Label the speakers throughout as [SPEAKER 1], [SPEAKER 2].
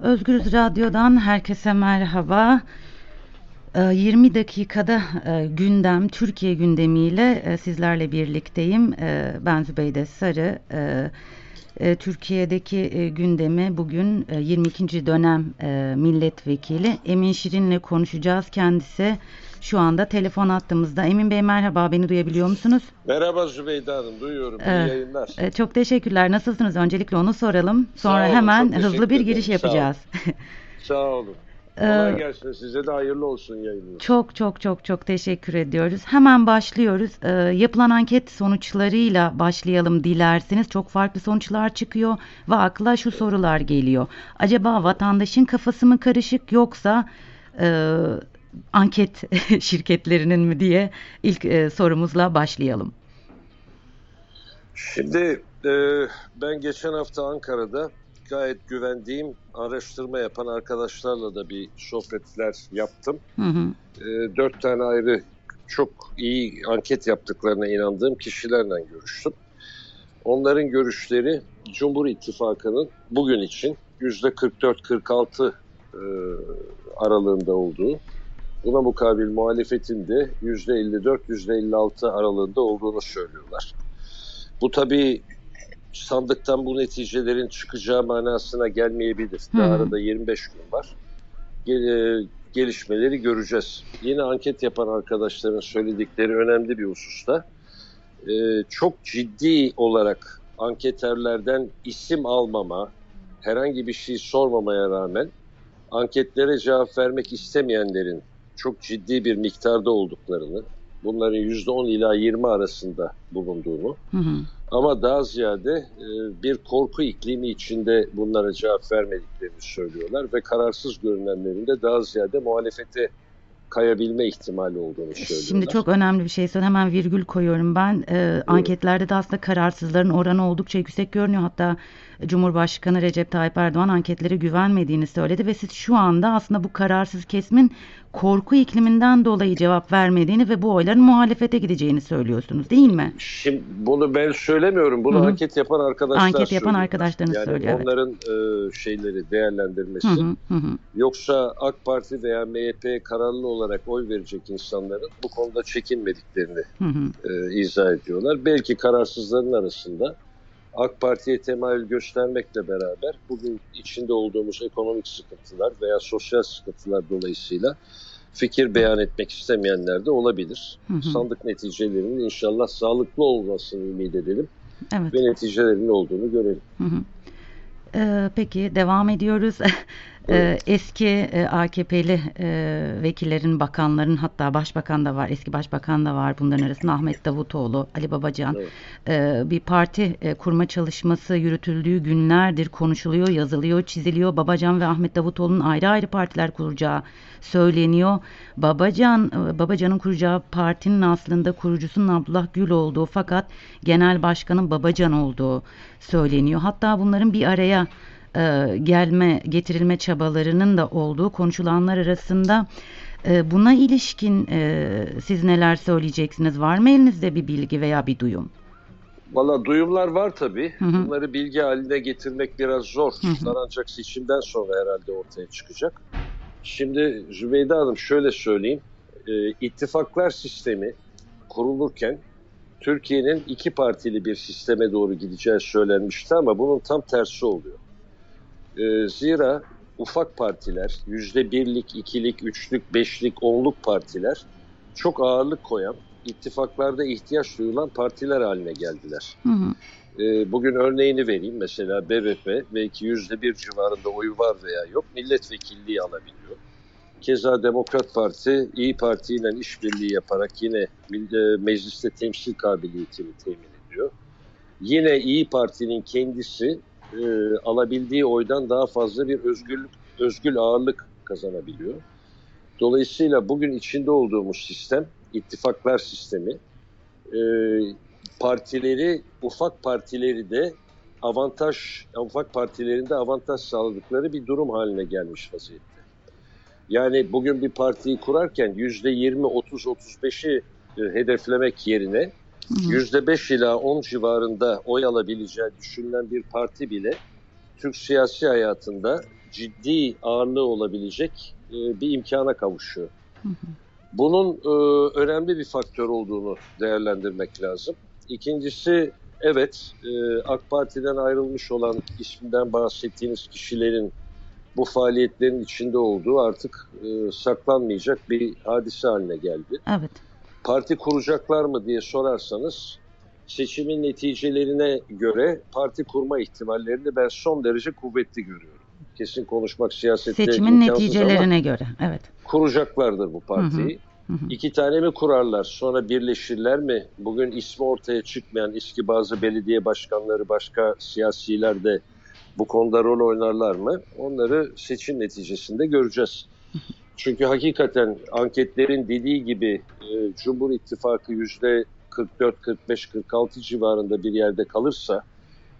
[SPEAKER 1] Özgürüz Radyo'dan herkese merhaba. 20 ee, dakikada e, gündem, Türkiye gündemiyle e, sizlerle birlikteyim. E, ben Zübeyde Sarı. Türkiye'deki gündemi bugün 22. dönem milletvekili Emin Şirin'le konuşacağız. Kendisi şu anda telefon attığımızda. Emin Bey merhaba, beni duyabiliyor musunuz?
[SPEAKER 2] Merhaba Zübeyde Hanım, duyuyorum. İyi ee, yayınlar.
[SPEAKER 1] Çok teşekkürler. Nasılsınız? Öncelikle onu soralım. Sonra olun, hemen hızlı bir giriş yapacağız.
[SPEAKER 2] Sağ olun. Sağ olun. Kolay ee, gelsin. Size de hayırlı olsun yayınınız.
[SPEAKER 1] Çok çok çok çok teşekkür ediyoruz. Hemen başlıyoruz. Ee, yapılan anket sonuçlarıyla başlayalım dilerseniz. Çok farklı sonuçlar çıkıyor ve akla şu sorular geliyor. Acaba vatandaşın kafası mı karışık yoksa e, anket şirketlerinin mi diye ilk e, sorumuzla başlayalım.
[SPEAKER 2] Şimdi e, ben geçen hafta Ankara'da gayet güvendiğim araştırma yapan arkadaşlarla da bir sohbetler yaptım. Hı hı. E, dört tane ayrı çok iyi anket yaptıklarına inandığım kişilerle görüştüm. Onların görüşleri Cumhur İttifakı'nın bugün için yüzde 44-46 e, aralığında olduğu, buna mukabil muhalefetin de %54-%56 aralığında olduğunu söylüyorlar. Bu tabii sandıktan bu neticelerin çıkacağı manasına gelmeyebilir. Daha hmm. arada 25 gün var. Gel, e, gelişmeleri göreceğiz. Yine anket yapan arkadaşların söyledikleri önemli bir hususta. Ee, çok ciddi olarak anketerlerden isim almama, herhangi bir şey sormamaya rağmen anketlere cevap vermek istemeyenlerin çok ciddi bir miktarda olduklarını, bunların %10 ila 20 arasında bulunduğunu hı hı. ama daha ziyade e, bir korku iklimi içinde bunlara cevap vermediklerini söylüyorlar ve kararsız görünenlerin de daha ziyade muhalefete kayabilme ihtimali olduğunu söylüyorlar.
[SPEAKER 1] Şimdi çok önemli bir şey söyleyeyim. Hemen virgül koyuyorum ben. Ee, anketlerde de aslında kararsızların oranı oldukça yüksek görünüyor. Hatta Cumhurbaşkanı Recep Tayyip Erdoğan anketlere güvenmediğini söyledi ve siz şu anda aslında bu kararsız kesimin korku ikliminden dolayı cevap vermediğini ve bu oyların muhalefete gideceğini söylüyorsunuz değil mi?
[SPEAKER 2] Şimdi bunu ben söylemiyorum. Bunu Hı-hı. anket yapan arkadaşlar
[SPEAKER 1] Anket yapan arkadaşlarınız yani söylüyor.
[SPEAKER 2] Onların evet. e, şeyleri değerlendirmesi. Hı hı. Yoksa AK Parti veya MHP kararlı olarak oy verecek insanların bu konuda çekinmediklerini. E, izah ediyorlar. Belki kararsızların arasında AK Parti'ye temayül göstermekle beraber bugün içinde olduğumuz ekonomik sıkıntılar veya sosyal sıkıntılar dolayısıyla fikir beyan etmek istemeyenler de olabilir. Hı hı. Sandık neticelerinin inşallah sağlıklı olmasını ümit edelim evet. ve neticelerinin olduğunu görelim. Hı hı.
[SPEAKER 1] Ee, peki devam ediyoruz. Ee, eski e, AKP'li e, vekillerin, bakanların hatta başbakan da var, eski başbakan da var. Bunların arasında Ahmet Davutoğlu, Ali Babacan. Evet. E, bir parti e, kurma çalışması yürütüldüğü günlerdir konuşuluyor, yazılıyor, çiziliyor. Babacan ve Ahmet Davutoğlu'nun ayrı ayrı partiler kuracağı söyleniyor. Babacan, Babacan'ın kuracağı partinin aslında kurucusunun Abdullah Gül olduğu fakat genel başkanın Babacan olduğu söyleniyor. Hatta bunların bir araya e, gelme, getirilme çabalarının da olduğu konuşulanlar arasında e, buna ilişkin e, siz neler söyleyeceksiniz? Var mı elinizde bir bilgi veya bir duyum?
[SPEAKER 2] Valla duyumlar var tabii. Hı hı. Bunları bilgi haline getirmek biraz zor. Hı hı. Ancak seçimden sonra herhalde ortaya çıkacak. Şimdi Zübeyde Hanım şöyle söyleyeyim. E, ittifaklar sistemi kurulurken Türkiye'nin iki partili bir sisteme doğru gideceği söylenmişti ama bunun tam tersi oluyor. E, zira ufak partiler, yüzde birlik, ikilik, üçlük, beşlik, onluk partiler çok ağırlık koyan, ittifaklarda ihtiyaç duyulan partiler haline geldiler. Hı hı. E, bugün örneğini vereyim. Mesela BBP belki yüzde bir civarında oyu var veya yok milletvekilliği alabiliyor. Keza Demokrat Parti İyi Parti ile işbirliği yaparak yine e, mecliste temsil kabiliyetini temin ediyor. Yine İyi Parti'nin kendisi e, alabildiği oydan daha fazla bir özgürlük, özgül ağırlık kazanabiliyor. Dolayısıyla bugün içinde olduğumuz sistem, ittifaklar sistemi, e, partileri, ufak partileri de avantaj, ufak partilerinde avantaj sağladıkları bir durum haline gelmiş vaziyette. Yani bugün bir partiyi kurarken yüzde 20, 30, 35'i e, hedeflemek yerine %5 ila 10 civarında oy alabileceği düşünülen bir parti bile Türk siyasi hayatında ciddi ağırlığı olabilecek e, bir imkana kavuşuyor. Bunun e, önemli bir faktör olduğunu değerlendirmek lazım. İkincisi evet e, AK Parti'den ayrılmış olan isminden bahsettiğiniz kişilerin bu faaliyetlerin içinde olduğu artık e, saklanmayacak bir hadise haline geldi.
[SPEAKER 1] Evet.
[SPEAKER 2] Parti kuracaklar mı diye sorarsanız seçimin neticelerine göre parti kurma ihtimallerini ben son derece kuvvetli görüyorum. Kesin konuşmak siyasette
[SPEAKER 1] Seçimin neticelerine göre, evet.
[SPEAKER 2] Kuracaklardır bu partiyi. Hı hı. Hı hı. İki tane mi kurarlar sonra birleşirler mi? Bugün ismi ortaya çıkmayan eski bazı belediye başkanları, başka siyasiler de bu konuda rol oynarlar mı? Onları seçim neticesinde göreceğiz. Çünkü hakikaten anketlerin dediği gibi e, Cumhur İttifakı yüzde 44, 45, 46 civarında bir yerde kalırsa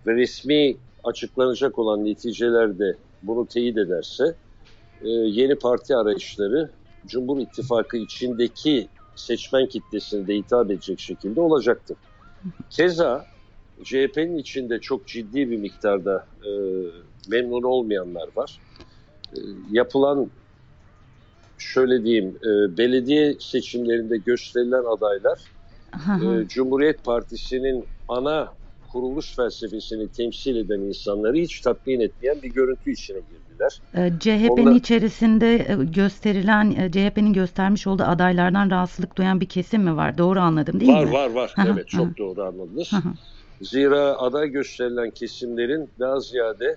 [SPEAKER 2] ve resmi açıklanacak olan neticeler bunu teyit ederse e, yeni parti arayışları Cumhur İttifakı içindeki seçmen kitlesine de hitap edecek şekilde olacaktır. Keza CHP'nin içinde çok ciddi bir miktarda e, memnun olmayanlar var. E, yapılan şöyle diyeyim e, belediye seçimlerinde gösterilen adaylar e, Cumhuriyet Partisi'nin ana kuruluş felsefesini temsil eden insanları hiç tatmin etmeyen bir görüntü içine girdiler.
[SPEAKER 1] E, CHP'nin Onda... içerisinde e, gösterilen, e, CHP'nin göstermiş olduğu adaylardan rahatsızlık duyan bir kesim mi var? Doğru anladım değil
[SPEAKER 2] var,
[SPEAKER 1] mi?
[SPEAKER 2] Var var var. Evet çok doğru anladınız. Zira aday gösterilen kesimlerin daha ziyade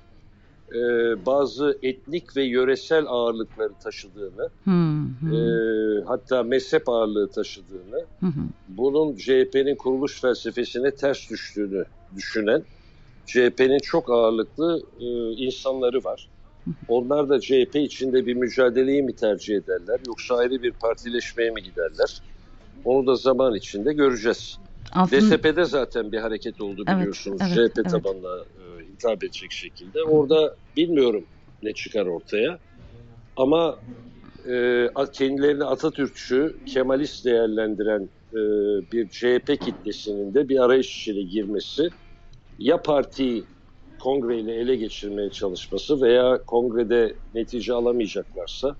[SPEAKER 2] e, bazı etnik ve yöresel ağırlıkları taşıdığını, hmm, hmm. E, hatta mezhep ağırlığı taşıdığını, hmm. bunun CHP'nin kuruluş felsefesine ters düştüğünü düşünen CHP'nin çok ağırlıklı e, insanları var. Onlar da CHP içinde bir mücadeleyi mi tercih ederler yoksa ayrı bir partileşmeye mi giderler? Onu da zaman içinde göreceğiz. Aslında... DSP'de zaten bir hareket oldu biliyorsunuz. Evet, evet, CHP evet. tabanına e, hitap edecek şekilde. Orada bilmiyorum ne çıkar ortaya. Ama e, kendilerini Atatürkçü, Kemalist değerlendiren e, bir CHP kitlesinin de bir arayış içine girmesi ya partiyi kongreyle ele geçirmeye çalışması veya kongrede netice alamayacaklarsa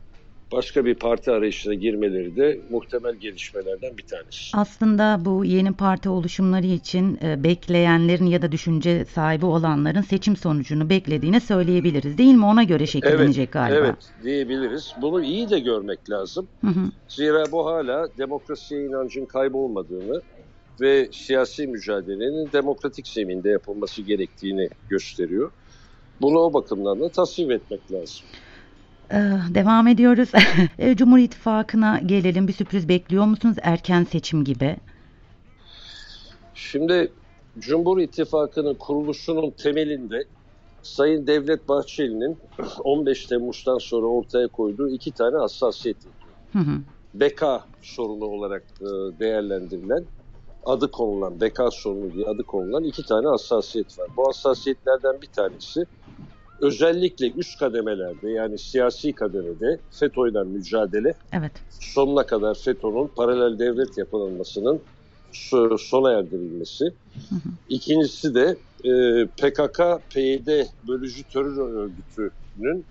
[SPEAKER 2] başka bir parti arayışına girmeleri de muhtemel gelişmelerden bir tanesi.
[SPEAKER 1] Aslında bu yeni parti oluşumları için e, bekleyenlerin ya da düşünce sahibi olanların seçim sonucunu beklediğini söyleyebiliriz değil mi? Ona göre şekillenecek
[SPEAKER 2] evet,
[SPEAKER 1] galiba.
[SPEAKER 2] Evet diyebiliriz. Bunu iyi de görmek lazım. Hı hı. Zira bu hala demokrasiye inancın kaybolmadığını ve siyasi mücadelenin demokratik zeminde yapılması gerektiğini gösteriyor. Bunu o bakımdan da tasvip etmek lazım.
[SPEAKER 1] Ee, devam ediyoruz. Ee, Cumhur İttifakı'na gelelim. Bir sürpriz bekliyor musunuz erken seçim gibi?
[SPEAKER 2] Şimdi Cumhur İttifakı'nın kuruluşunun temelinde Sayın Devlet Bahçeli'nin 15 Temmuz'dan sonra ortaya koyduğu iki tane hassasiyet hı hı. Beka sorunu olarak e, değerlendirilen adı konulan, beka sorunu diye adı konulan iki tane hassasiyet var. Bu hassasiyetlerden bir tanesi özellikle üst kademelerde yani siyasi kademede FETÖ'yle mücadele
[SPEAKER 1] evet.
[SPEAKER 2] sonuna kadar FETÖ'nün paralel devlet yapılanmasının sona erdirilmesi. Hı hı. İkincisi de e, PKK, PYD bölücü terör örgütünün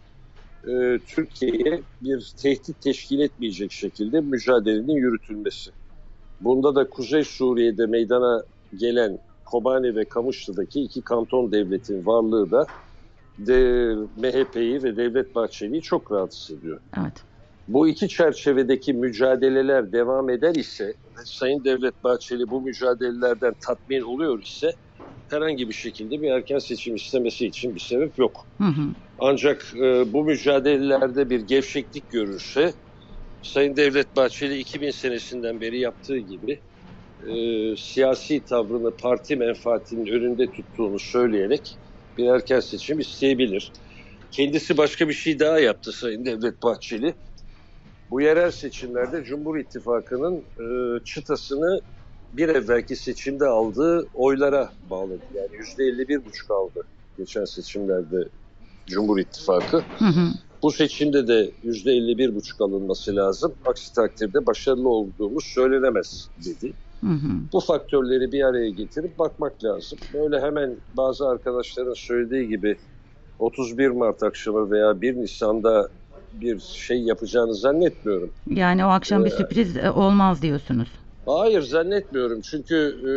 [SPEAKER 2] e, Türkiye'ye bir tehdit teşkil etmeyecek şekilde mücadelenin yürütülmesi. Bunda da Kuzey Suriye'de meydana gelen Kobani ve Kamışlı'daki iki kanton devletin varlığı da de, MHP'yi ve Devlet Bahçeli'yi çok rahatsız ediyor.
[SPEAKER 1] Evet.
[SPEAKER 2] Bu iki çerçevedeki mücadeleler devam eder ise, Sayın Devlet Bahçeli bu mücadelelerden tatmin oluyor ise herhangi bir şekilde bir erken seçim istemesi için bir sebep yok. Hı hı. Ancak e, bu mücadelelerde bir gevşeklik görürse Sayın Devlet Bahçeli 2000 senesinden beri yaptığı gibi e, siyasi tavrını parti menfaatinin önünde tuttuğunu söyleyerek bir erken seçim isteyebilir. Kendisi başka bir şey daha yaptı Sayın Devlet Bahçeli. Bu yerel seçimlerde Cumhur İttifakı'nın e, çıtasını bir evvelki seçimde aldığı oylara bağladı. Yani yüzde 51 buçuk aldı geçen seçimlerde Cumhur İttifakı. Hı hı. Bu seçimde de %51,5 alınması lazım. Aksi takdirde başarılı olduğumuz söylenemez dedi. Hı hı. Bu faktörleri bir araya getirip bakmak lazım. Böyle hemen bazı arkadaşların söylediği gibi 31 Mart akşamı veya 1 Nisan'da bir şey yapacağını zannetmiyorum.
[SPEAKER 1] Yani o akşam bir ee, sürpriz e, olmaz diyorsunuz.
[SPEAKER 2] Hayır zannetmiyorum çünkü e,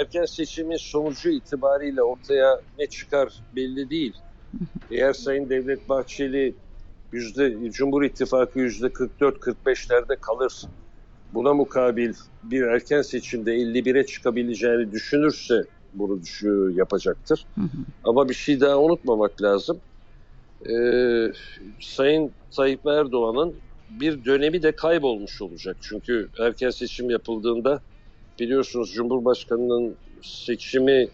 [SPEAKER 2] erken seçimin sonucu itibariyle ortaya ne çıkar belli değil. Eğer Sayın Devlet Bahçeli yüzde Cumhur İttifakı yüzde 44-45'lerde kalır. Buna mukabil bir erken seçimde 51'e çıkabileceğini düşünürse bunu yapacaktır. Ama bir şey daha unutmamak lazım. Ee, Sayın Tayyip Erdoğan'ın bir dönemi de kaybolmuş olacak. Çünkü erken seçim yapıldığında biliyorsunuz Cumhurbaşkanı'nın seçimi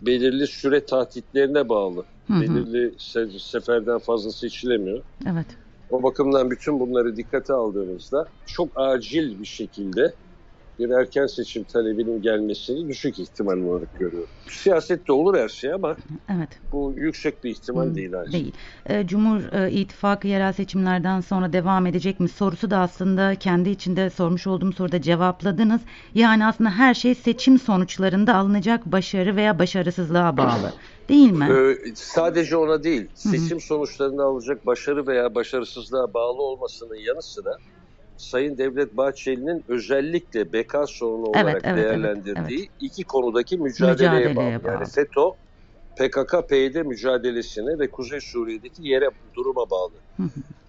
[SPEAKER 2] belirli süre tahtitlerine bağlı. Hı hı. Belirli se- seferden fazla seçilemiyor.
[SPEAKER 1] Evet.
[SPEAKER 2] O bakımdan bütün bunları dikkate aldığınızda çok acil bir şekilde bir erken seçim talebinin gelmesini düşük ihtimal olarak görüyorum. Siyasette olur her şey ama evet. bu yüksek bir ihtimal hmm, değil.
[SPEAKER 1] Değil. E, Cumhur e, İttifakı yerel seçimlerden sonra devam edecek mi sorusu da aslında kendi içinde sormuş olduğum soruda cevapladınız. Yani aslında her şey seçim sonuçlarında alınacak başarı veya başarısızlığa bağlı. Değil mi? Ee,
[SPEAKER 2] sadece ona değil. Seçim Hı-hı. sonuçlarında alacak başarı veya başarısızlığa bağlı olmasının yanı sıra Sayın Devlet Bahçeli'nin özellikle beka sorunu evet, olarak evet, değerlendirdiği evet, evet. iki konudaki mücadeleye, mücadeleye bağlı. bağlı. Yani FETÖ, PKK-PYD mücadelesine ve Kuzey Suriye'deki yere duruma bağlı.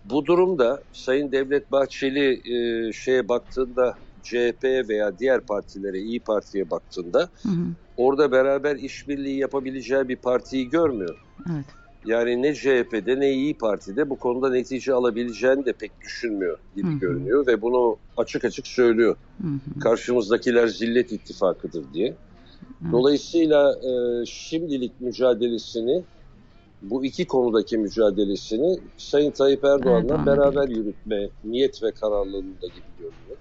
[SPEAKER 2] Bu durumda Sayın Devlet Bahçeli e, şeye baktığında CHP veya diğer partilere, İyi Parti'ye baktığında hı hı. orada beraber işbirliği yapabileceği bir partiyi görmüyor. Evet. Yani ne CHP'de ne İyi Parti'de bu konuda netice alabileceğini de pek düşünmüyor gibi Hı-hı. görünüyor ve bunu açık açık söylüyor. Hı-hı. Karşımızdakiler zillet ittifakıdır diye. Hı-hı. Dolayısıyla e, şimdilik mücadelesini bu iki konudaki mücadelesini Sayın Tayyip Erdoğan'la Erdoğan beraber yürütme niyet ve kararlılığında gibi görünüyor.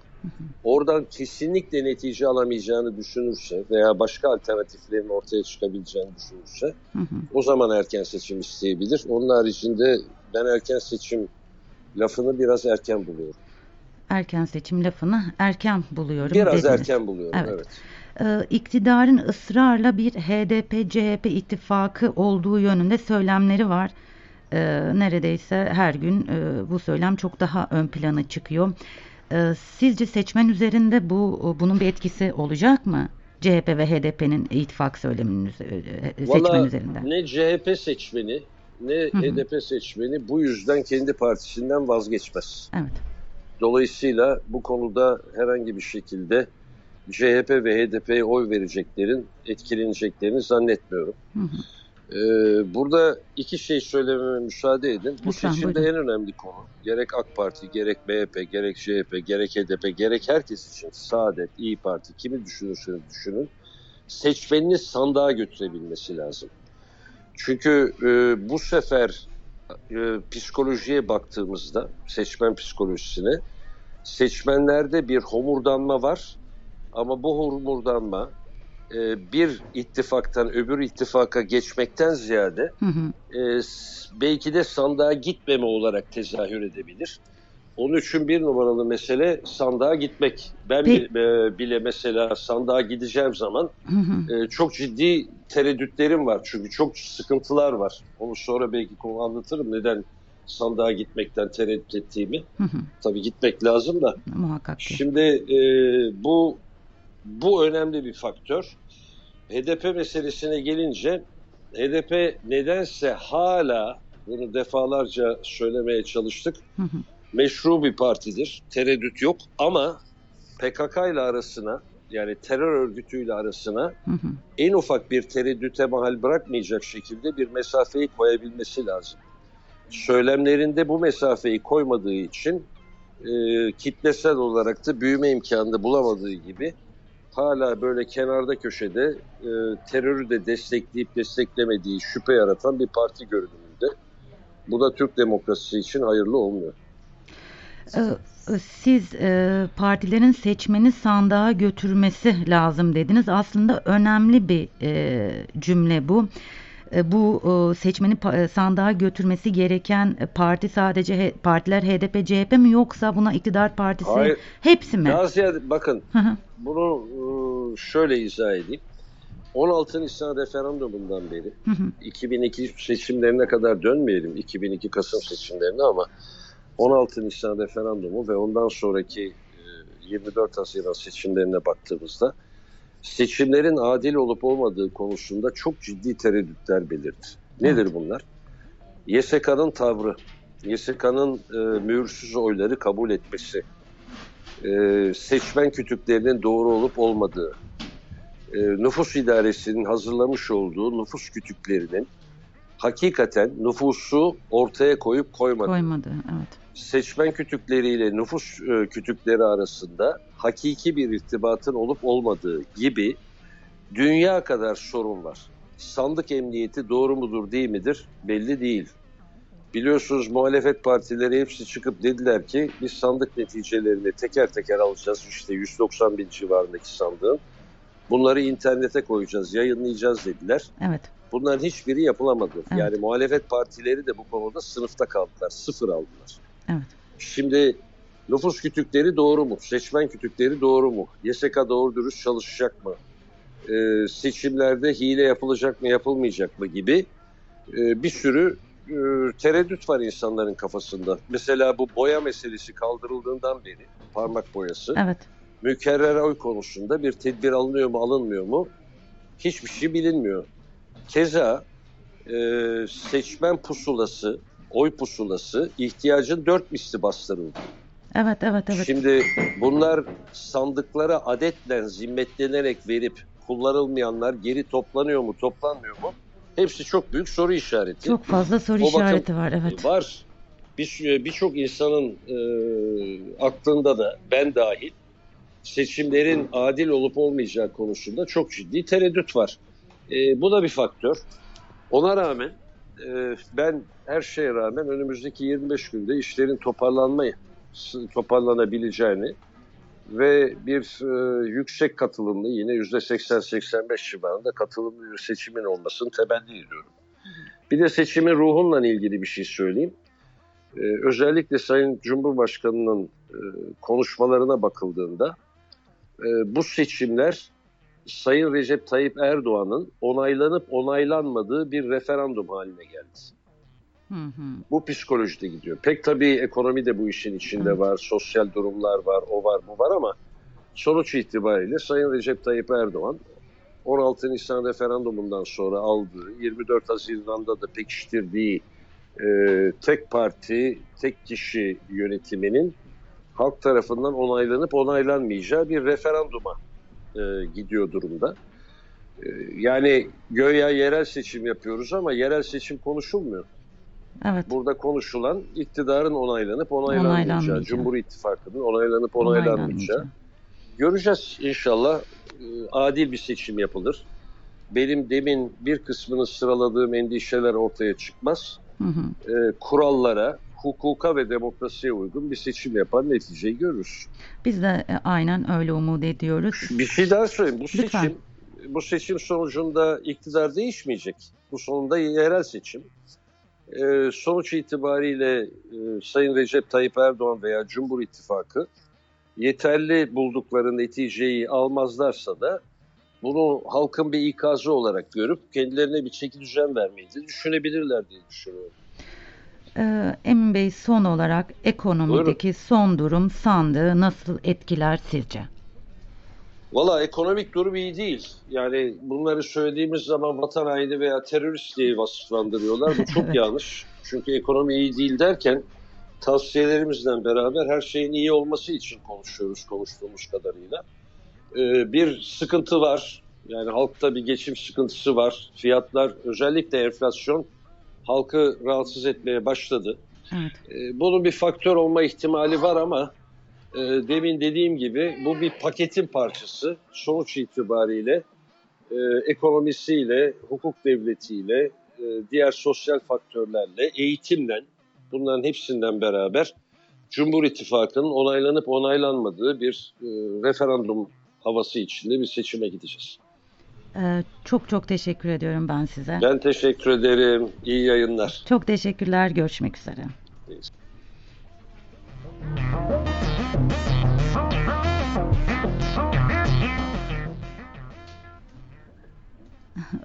[SPEAKER 2] Oradan kesinlikle netice alamayacağını düşünürse veya başka alternatiflerin ortaya çıkabileceğini düşünürse o zaman erken seçim isteyebilir. Onun haricinde ben erken seçim lafını biraz erken buluyorum.
[SPEAKER 1] Erken seçim lafını erken buluyorum.
[SPEAKER 2] Biraz dediniz. erken buluyorum evet. evet.
[SPEAKER 1] Ee, iktidarın ısrarla bir HDP-CHP ittifakı olduğu yönünde söylemleri var. Ee, neredeyse her gün e, bu söylem çok daha ön plana çıkıyor. Ee, sizce seçmen üzerinde bu bunun bir etkisi olacak mı? CHP ve HDP'nin ittifak söyleminin e, seçmen Vallahi üzerinde.
[SPEAKER 2] Ne CHP seçmeni ne Hı-hı. HDP seçmeni bu yüzden kendi partisinden vazgeçmez. Evet. Dolayısıyla bu konuda herhangi bir şekilde CHP ve HDP'ye oy vereceklerin etkileneceklerini zannetmiyorum. Hı hı. Ee, burada iki şey söylememe müsaade edin. Bu Lütfen, seçimde buyurun. en önemli konu gerek AK Parti, gerek MHP, gerek CHP, gerek HDP, gerek herkes için Saadet, İyi Parti kimi düşünürseniz düşünün seçmenini sandığa götürebilmesi lazım. Çünkü e, bu sefer e, psikolojiye baktığımızda seçmen psikolojisine seçmenlerde bir homurdanma var ama bu homurdanma e, bir ittifaktan öbür ittifaka geçmekten ziyade hı hı. E, belki de sandığa gitmeme olarak tezahür edebilir. Onun için bir numaralı mesele sandığa gitmek. Ben Peki. bile, bile mesela sandığa gideceğim zaman hı hı. E, çok ciddi tereddütlerim var. Çünkü çok sıkıntılar var. Onu sonra belki konu anlatırım neden sandığa gitmekten tereddüt ettiğimi. Hı hı. Tabii gitmek lazım da.
[SPEAKER 1] Muhakkak.
[SPEAKER 2] Şimdi e, bu bu önemli bir faktör. HDP meselesine gelince HDP nedense hala bunu defalarca söylemeye çalıştık. Meşru bir partidir. Tereddüt yok ama PKK ile arasına yani terör örgütüyle arasına en ufak bir tereddüte mahal bırakmayacak şekilde bir mesafeyi koyabilmesi lazım. Söylemlerinde bu mesafeyi koymadığı için e, kitlesel olarak da büyüme imkanını bulamadığı gibi hala böyle kenarda köşede e, terörü de destekleyip desteklemediği şüphe yaratan bir parti görünümünde. Bu da Türk demokrasisi için hayırlı olmuyor.
[SPEAKER 1] Ee, siz e, partilerin seçmeni sandığa götürmesi lazım dediniz. Aslında önemli bir e, cümle bu. E, bu e, seçmeni e, sandığa götürmesi gereken parti sadece partiler HDP, CHP mi yoksa buna iktidar partisi Hayır. hepsi mi?
[SPEAKER 2] Daha ziyade bakın bunu şöyle izah edeyim. 16 Nisan referandumundan beri hı hı. 2002 seçimlerine kadar dönmeyelim 2002 Kasım seçimlerine ama 16 Nisan referandumu ve ondan sonraki 24 Haziran seçimlerine baktığımızda seçimlerin adil olup olmadığı konusunda çok ciddi tereddütler belirdi. Nedir bunlar? YSK'nın tavrı, YSK'nın e, mühürsüz oyları kabul etmesi, e, seçmen kütüklerinin doğru olup olmadığı, e, nüfus idaresinin hazırlamış olduğu nüfus kütüklerinin hakikaten nüfusu ortaya koyup koymadığı.
[SPEAKER 1] Koymadı, evet.
[SPEAKER 2] Seçmen kütükleriyle nüfus e, kütükleri arasında hakiki bir irtibatın olup olmadığı gibi dünya kadar sorun var. Sandık emniyeti doğru mudur değil midir belli değil. Biliyorsunuz muhalefet partileri hepsi çıkıp dediler ki biz sandık neticelerini teker teker alacağız. İşte 190 bin civarındaki sandığın. Bunları internete koyacağız, yayınlayacağız dediler.
[SPEAKER 1] Evet.
[SPEAKER 2] Bunların hiçbiri yapılamadı. Evet. Yani muhalefet partileri de bu konuda sınıfta kaldılar. Sıfır aldılar.
[SPEAKER 1] Evet.
[SPEAKER 2] Şimdi nüfus kütükleri doğru mu? Seçmen kütükleri doğru mu? YSK doğru dürüst çalışacak mı? Ee, seçimlerde hile yapılacak mı, yapılmayacak mı gibi e, bir sürü e, tereddüt var insanların kafasında. Mesela bu boya meselesi kaldırıldığından beri parmak boyası.
[SPEAKER 1] Evet.
[SPEAKER 2] Mükerrer oy konusunda bir tedbir alınıyor mu, alınmıyor mu? Hiçbir şey bilinmiyor. Keza e, seçmen pusulası, oy pusulası ihtiyacın dört misli bastırıldı.
[SPEAKER 1] Evet, evet, evet.
[SPEAKER 2] Şimdi bunlar sandıklara adetle zimmetlenerek verip kullanılmayanlar geri toplanıyor mu, toplanmıyor mu? Hepsi çok büyük soru işareti.
[SPEAKER 1] Çok fazla soru o işareti var, evet.
[SPEAKER 2] Var. Birçok insanın e, aklında da ben dahil seçimlerin adil olup olmayacağı konusunda çok ciddi tereddüt var. E, bu da bir faktör. Ona rağmen e, ben her şeye rağmen önümüzdeki 25 günde işlerin toparlanmayı toparlanabileceğini ve bir e, yüksek katılımlı yine %80-85 civarında katılımlı bir seçimin olmasını temenni ediyorum. Bir de seçimin ruhunla ilgili bir şey söyleyeyim. Ee, özellikle Sayın Cumhurbaşkanı'nın e, konuşmalarına bakıldığında e, bu seçimler Sayın Recep Tayyip Erdoğan'ın onaylanıp onaylanmadığı bir referandum haline geldi. Hı hı. Bu psikolojide gidiyor. Pek tabii ekonomi de bu işin içinde hı. var, sosyal durumlar var, o var, bu var ama sonuç itibariyle Sayın Recep Tayyip Erdoğan 16 Nisan referandumundan sonra aldığı, 24 Haziran'da da pekiştirdiği e, tek parti, tek kişi yönetiminin halk tarafından onaylanıp onaylanmayacağı bir referanduma e, gidiyor durumda. E, yani göya yerel seçim yapıyoruz ama yerel seçim konuşulmuyor.
[SPEAKER 1] Evet.
[SPEAKER 2] Burada konuşulan iktidarın onaylanıp onaylanmayacağı, Cumhur İttifakı'nın onaylanıp onaylanmayacağı. Göreceğiz inşallah e, adil bir seçim yapılır. Benim demin bir kısmını sıraladığım endişeler ortaya çıkmaz. Hı hı. E, kurallara, hukuka ve demokrasiye uygun bir seçim yapan neticeyi görürüz.
[SPEAKER 1] Biz de e, aynen öyle umut ediyoruz.
[SPEAKER 2] Bir şey daha söyleyeyim. Bu Lütfen. seçim bu seçim sonucunda iktidar değişmeyecek. Bu sonunda yerel seçim. Ee, sonuç itibariyle e, Sayın Recep Tayyip Erdoğan veya Cumhur İttifakı yeterli buldukları neticeyi almazlarsa da bunu halkın bir ikazı olarak görüp kendilerine bir çeki düzen vermeyi de düşünebilirler diye düşünüyorum.
[SPEAKER 1] Ee, Emin Bey son olarak ekonomideki Buyurun. son durum sandığı nasıl etkiler sizce?
[SPEAKER 2] Valla ekonomik durum iyi değil. Yani bunları söylediğimiz zaman vatan haini veya terörist diye vasıflandırıyorlar. Bu çok evet. yanlış. Çünkü ekonomi iyi değil derken tavsiyelerimizle beraber her şeyin iyi olması için konuşuyoruz konuştuğumuz kadarıyla. Ee, bir sıkıntı var. Yani halkta bir geçim sıkıntısı var. Fiyatlar özellikle enflasyon halkı rahatsız etmeye başladı. Evet. Ee, bunun bir faktör olma ihtimali var ama e, demin dediğim gibi bu bir paketin parçası. Sonuç itibariyle e, ekonomisiyle, hukuk devletiyle, e, diğer sosyal faktörlerle, eğitimle bunların hepsinden beraber Cumhur İttifakı'nın onaylanıp onaylanmadığı bir e, referandum havası içinde bir seçime gideceğiz.
[SPEAKER 1] Ee, çok çok teşekkür ediyorum ben size.
[SPEAKER 2] Ben teşekkür ederim. İyi yayınlar.
[SPEAKER 1] Çok teşekkürler. Görüşmek üzere.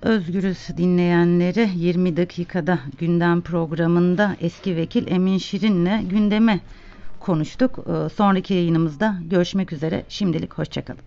[SPEAKER 1] Özgürüz dinleyenleri 20 dakikada gündem programında eski vekil Emin Şirin'le gündeme konuştuk. Ee, sonraki yayınımızda görüşmek üzere. Şimdilik hoşçakalın.